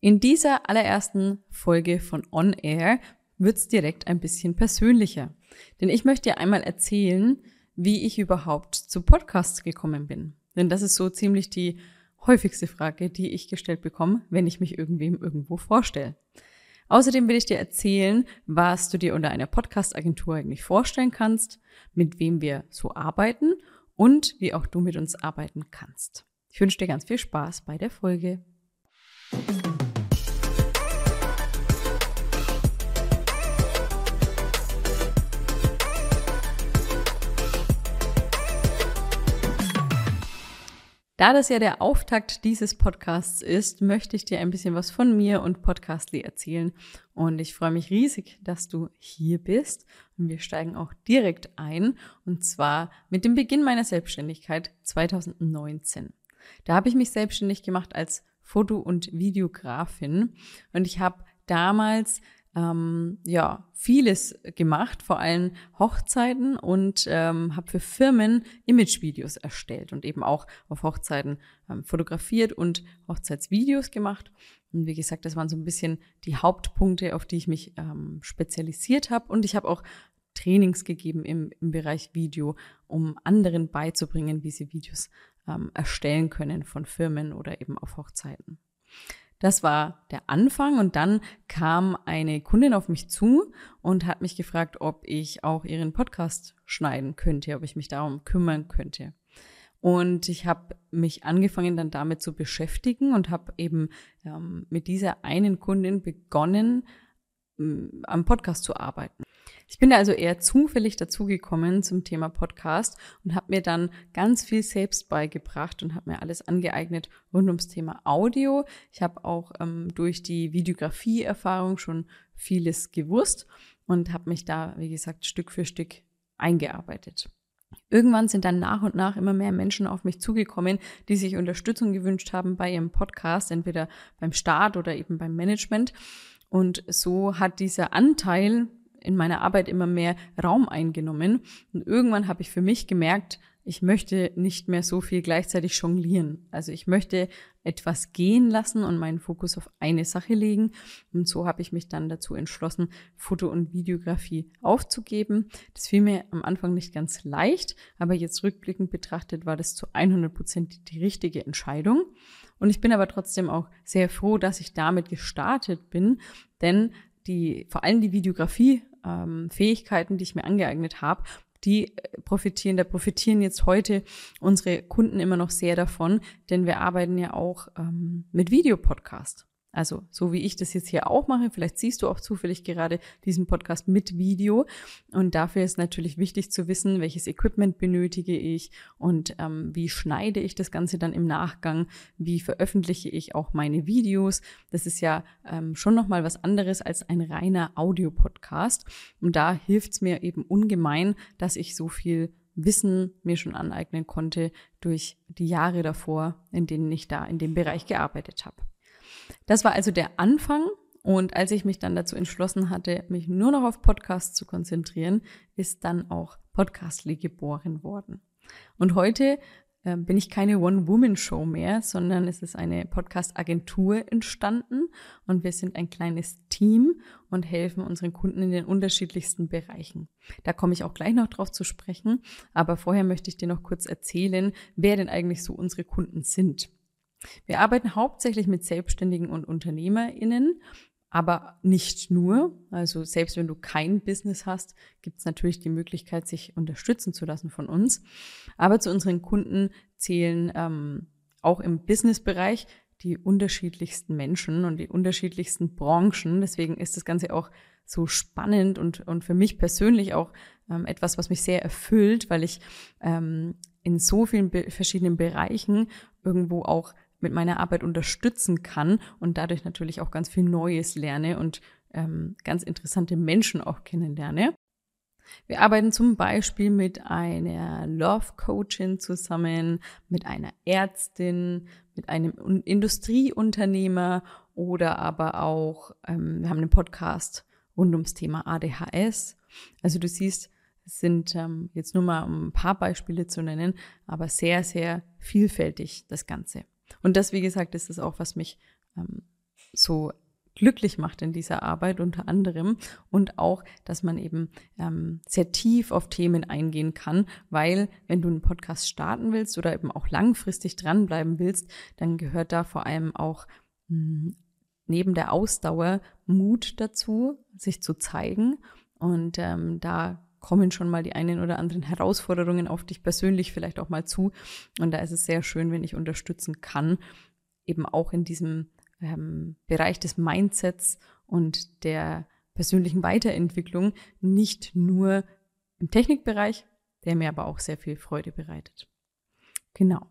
In dieser allerersten Folge von On Air wird's direkt ein bisschen persönlicher. Denn ich möchte dir einmal erzählen, wie ich überhaupt zu Podcasts gekommen bin. Denn das ist so ziemlich die häufigste Frage, die ich gestellt bekomme, wenn ich mich irgendwem irgendwo vorstelle. Außerdem will ich dir erzählen, was du dir unter einer Podcast-Agentur eigentlich vorstellen kannst, mit wem wir so arbeiten und wie auch du mit uns arbeiten kannst. Ich wünsche dir ganz viel Spaß bei der Folge. Da das ja der Auftakt dieses Podcasts ist, möchte ich dir ein bisschen was von mir und Podcastly erzählen. Und ich freue mich riesig, dass du hier bist. Und wir steigen auch direkt ein. Und zwar mit dem Beginn meiner Selbstständigkeit 2019. Da habe ich mich selbstständig gemacht als Foto- und Videografin. Und ich habe damals ähm, ja vieles gemacht, vor allem Hochzeiten und ähm, habe für Firmen Imagevideos erstellt und eben auch auf Hochzeiten ähm, fotografiert und Hochzeitsvideos gemacht. Und wie gesagt, das waren so ein bisschen die Hauptpunkte, auf die ich mich ähm, spezialisiert habe. Und ich habe auch Trainings gegeben im, im Bereich Video, um anderen beizubringen, wie sie Videos ähm, erstellen können von Firmen oder eben auf Hochzeiten. Das war der Anfang und dann kam eine Kundin auf mich zu und hat mich gefragt, ob ich auch ihren Podcast schneiden könnte, ob ich mich darum kümmern könnte. Und ich habe mich angefangen dann damit zu beschäftigen und habe eben ähm, mit dieser einen Kundin begonnen, am Podcast zu arbeiten. Ich bin also eher zufällig dazugekommen zum Thema Podcast und habe mir dann ganz viel selbst beigebracht und habe mir alles angeeignet rund ums Thema Audio. Ich habe auch ähm, durch die Videografie-Erfahrung schon vieles gewusst und habe mich da, wie gesagt, Stück für Stück eingearbeitet. Irgendwann sind dann nach und nach immer mehr Menschen auf mich zugekommen, die sich Unterstützung gewünscht haben bei ihrem Podcast, entweder beim Start oder eben beim Management. Und so hat dieser Anteil in meiner Arbeit immer mehr Raum eingenommen. Und irgendwann habe ich für mich gemerkt, ich möchte nicht mehr so viel gleichzeitig jonglieren. Also ich möchte etwas gehen lassen und meinen Fokus auf eine Sache legen. Und so habe ich mich dann dazu entschlossen, Foto- und Videografie aufzugeben. Das fiel mir am Anfang nicht ganz leicht, aber jetzt rückblickend betrachtet war das zu 100 Prozent die richtige Entscheidung. Und ich bin aber trotzdem auch sehr froh, dass ich damit gestartet bin, denn die, vor allem die Videografie ähm, die ich mir angeeignet habe, die äh, profitieren, da profitieren jetzt heute unsere Kunden immer noch sehr davon, denn wir arbeiten ja auch ähm, mit Videopodcast. Also so wie ich das jetzt hier auch mache, vielleicht siehst du auch zufällig gerade diesen Podcast mit Video. Und dafür ist natürlich wichtig zu wissen, welches Equipment benötige ich und ähm, wie schneide ich das Ganze dann im Nachgang, wie veröffentliche ich auch meine Videos. Das ist ja ähm, schon nochmal was anderes als ein reiner Audiopodcast. Und da hilft es mir eben ungemein, dass ich so viel Wissen mir schon aneignen konnte durch die Jahre davor, in denen ich da in dem Bereich gearbeitet habe. Das war also der Anfang. Und als ich mich dann dazu entschlossen hatte, mich nur noch auf Podcasts zu konzentrieren, ist dann auch Podcastly geboren worden. Und heute äh, bin ich keine One-Woman-Show mehr, sondern es ist eine Podcast-Agentur entstanden und wir sind ein kleines Team und helfen unseren Kunden in den unterschiedlichsten Bereichen. Da komme ich auch gleich noch drauf zu sprechen, aber vorher möchte ich dir noch kurz erzählen, wer denn eigentlich so unsere Kunden sind. Wir arbeiten hauptsächlich mit Selbstständigen und UnternehmerInnen, aber nicht nur. Also selbst wenn du kein Business hast, gibt es natürlich die Möglichkeit, sich unterstützen zu lassen von uns. Aber zu unseren Kunden zählen ähm, auch im Businessbereich die unterschiedlichsten Menschen und die unterschiedlichsten Branchen. Deswegen ist das Ganze auch so spannend und, und für mich persönlich auch ähm, etwas, was mich sehr erfüllt, weil ich ähm, in so vielen verschiedenen Bereichen irgendwo auch mit meiner Arbeit unterstützen kann und dadurch natürlich auch ganz viel Neues lerne und ähm, ganz interessante Menschen auch kennenlerne. Wir arbeiten zum Beispiel mit einer Love Coachin zusammen, mit einer Ärztin, mit einem Industrieunternehmer oder aber auch, ähm, wir haben einen Podcast rund ums Thema ADHS. Also du siehst, es sind ähm, jetzt nur mal ein paar Beispiele zu nennen, aber sehr, sehr vielfältig das Ganze. Und das, wie gesagt, ist es auch, was mich ähm, so glücklich macht in dieser Arbeit unter anderem. Und auch, dass man eben ähm, sehr tief auf Themen eingehen kann, weil wenn du einen Podcast starten willst oder eben auch langfristig dranbleiben willst, dann gehört da vor allem auch mh, hm, neben der Ausdauer Mut dazu, sich zu zeigen. Und ähm, da kommen schon mal die einen oder anderen Herausforderungen auf dich persönlich vielleicht auch mal zu und da ist es sehr schön, wenn ich unterstützen kann, eben auch in diesem ähm, Bereich des Mindsets und der persönlichen Weiterentwicklung, nicht nur im Technikbereich, der mir aber auch sehr viel Freude bereitet. Genau.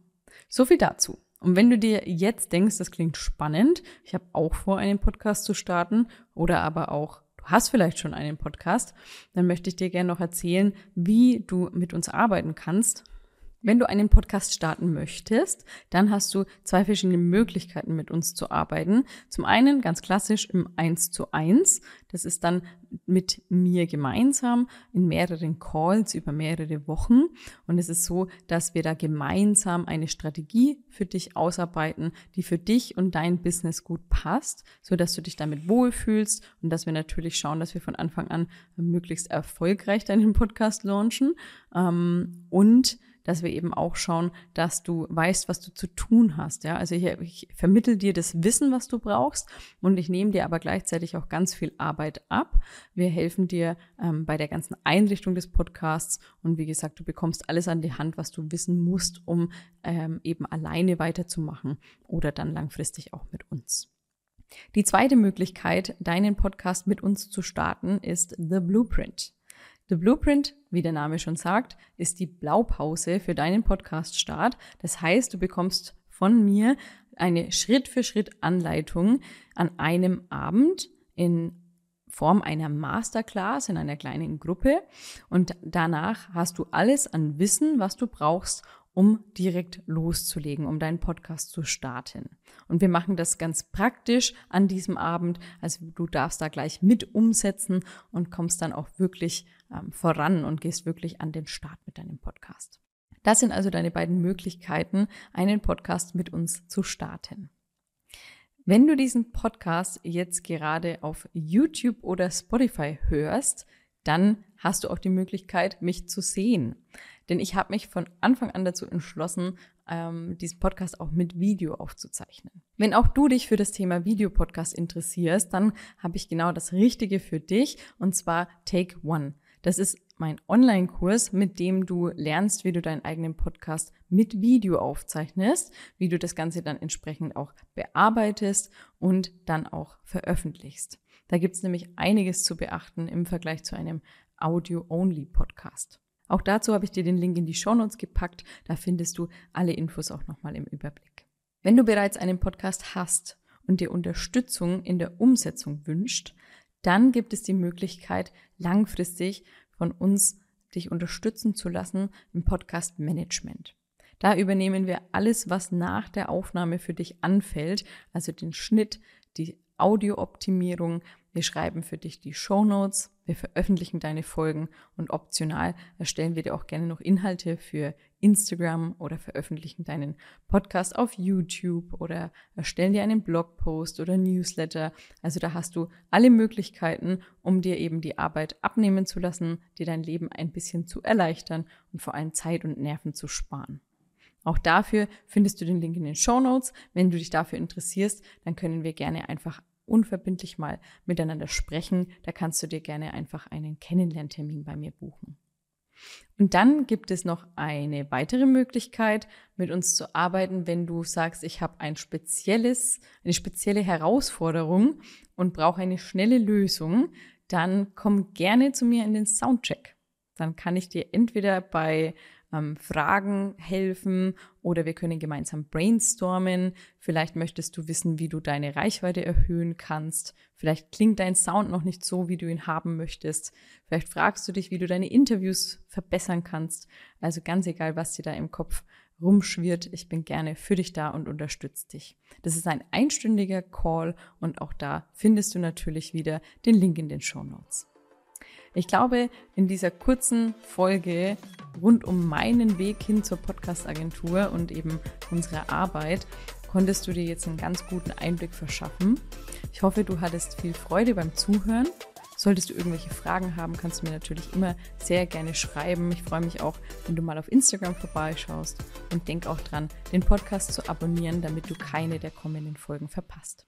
So viel dazu. Und wenn du dir jetzt denkst, das klingt spannend, ich habe auch vor, einen Podcast zu starten oder aber auch hast vielleicht schon einen Podcast, dann möchte ich dir gerne noch erzählen, wie du mit uns arbeiten kannst wenn du einen Podcast starten möchtest, dann hast du zwei verschiedene Möglichkeiten, mit uns zu arbeiten. Zum einen ganz klassisch im 1 zu 1. Das ist dann mit mir gemeinsam in mehreren Calls über mehrere Wochen. Und es ist so, dass wir da gemeinsam eine Strategie für dich ausarbeiten, die für dich und dein Business gut passt, so dass du dich damit wohlfühlst und dass wir natürlich schauen, dass wir von Anfang an möglichst erfolgreich deinen Podcast launchen. Ähm, und dass wir eben auch schauen, dass du weißt, was du zu tun hast. Ja, also ich, ich vermittel dir das Wissen, was du brauchst, und ich nehme dir aber gleichzeitig auch ganz viel Arbeit ab. Wir helfen dir ähm, bei der ganzen Einrichtung des Podcasts und wie gesagt, du bekommst alles an die Hand, was du wissen musst, um ähm, eben alleine weiterzumachen oder dann langfristig auch mit uns. Die zweite Möglichkeit, deinen Podcast mit uns zu starten, ist The Blueprint. The Blueprint, wie der Name schon sagt, ist die Blaupause für deinen Podcast-Start. Das heißt, du bekommst von mir eine Schritt-für-Schritt-Anleitung an einem Abend in Form einer Masterclass in einer kleinen Gruppe und danach hast du alles an Wissen, was du brauchst, um direkt loszulegen, um deinen Podcast zu starten. Und wir machen das ganz praktisch an diesem Abend. Also du darfst da gleich mit umsetzen und kommst dann auch wirklich ähm, voran und gehst wirklich an den Start mit deinem Podcast. Das sind also deine beiden Möglichkeiten, einen Podcast mit uns zu starten. Wenn du diesen Podcast jetzt gerade auf YouTube oder Spotify hörst, dann hast du auch die Möglichkeit, mich zu sehen. Denn ich habe mich von Anfang an dazu entschlossen, ähm, diesen Podcast auch mit Video aufzuzeichnen. Wenn auch du dich für das Thema Videopodcast interessierst, dann habe ich genau das Richtige für dich und zwar Take One. Das ist mein Online-Kurs, mit dem du lernst, wie du deinen eigenen Podcast mit Video aufzeichnest, wie du das Ganze dann entsprechend auch bearbeitest und dann auch veröffentlichst. Da gibt es nämlich einiges zu beachten im Vergleich zu einem Audio-Only-Podcast. Auch dazu habe ich dir den Link in die Shownotes gepackt. Da findest du alle Infos auch nochmal im Überblick. Wenn du bereits einen Podcast hast und dir Unterstützung in der Umsetzung wünscht, dann gibt es die Möglichkeit, langfristig von uns dich unterstützen zu lassen im Podcast Management. Da übernehmen wir alles, was nach der Aufnahme für dich anfällt, also den Schnitt, die Audiooptimierung. Wir schreiben für dich die Show Notes, wir veröffentlichen deine Folgen und optional erstellen wir dir auch gerne noch Inhalte für Instagram oder veröffentlichen deinen Podcast auf YouTube oder erstellen dir einen Blogpost oder Newsletter. Also da hast du alle Möglichkeiten, um dir eben die Arbeit abnehmen zu lassen, dir dein Leben ein bisschen zu erleichtern und vor allem Zeit und Nerven zu sparen. Auch dafür findest du den Link in den Show Notes. Wenn du dich dafür interessierst, dann können wir gerne einfach unverbindlich mal miteinander sprechen. Da kannst du dir gerne einfach einen Kennenlerntermin bei mir buchen. Und dann gibt es noch eine weitere Möglichkeit, mit uns zu arbeiten, wenn du sagst, ich habe ein spezielles, eine spezielle Herausforderung und brauche eine schnelle Lösung, dann komm gerne zu mir in den Soundcheck. Dann kann ich dir entweder bei ähm, Fragen helfen oder wir können gemeinsam brainstormen. Vielleicht möchtest du wissen, wie du deine Reichweite erhöhen kannst. Vielleicht klingt dein Sound noch nicht so, wie du ihn haben möchtest. Vielleicht fragst du dich, wie du deine Interviews verbessern kannst. Also ganz egal, was dir da im Kopf rumschwirrt. Ich bin gerne für dich da und unterstütze dich. Das ist ein einstündiger Call und auch da findest du natürlich wieder den Link in den Show Notes. Ich glaube, in dieser kurzen Folge rund um meinen Weg hin zur Podcast-Agentur und eben unsere Arbeit konntest du dir jetzt einen ganz guten Einblick verschaffen. Ich hoffe, du hattest viel Freude beim Zuhören. Solltest du irgendwelche Fragen haben, kannst du mir natürlich immer sehr gerne schreiben. Ich freue mich auch, wenn du mal auf Instagram vorbeischaust und denk auch dran, den Podcast zu abonnieren, damit du keine der kommenden Folgen verpasst.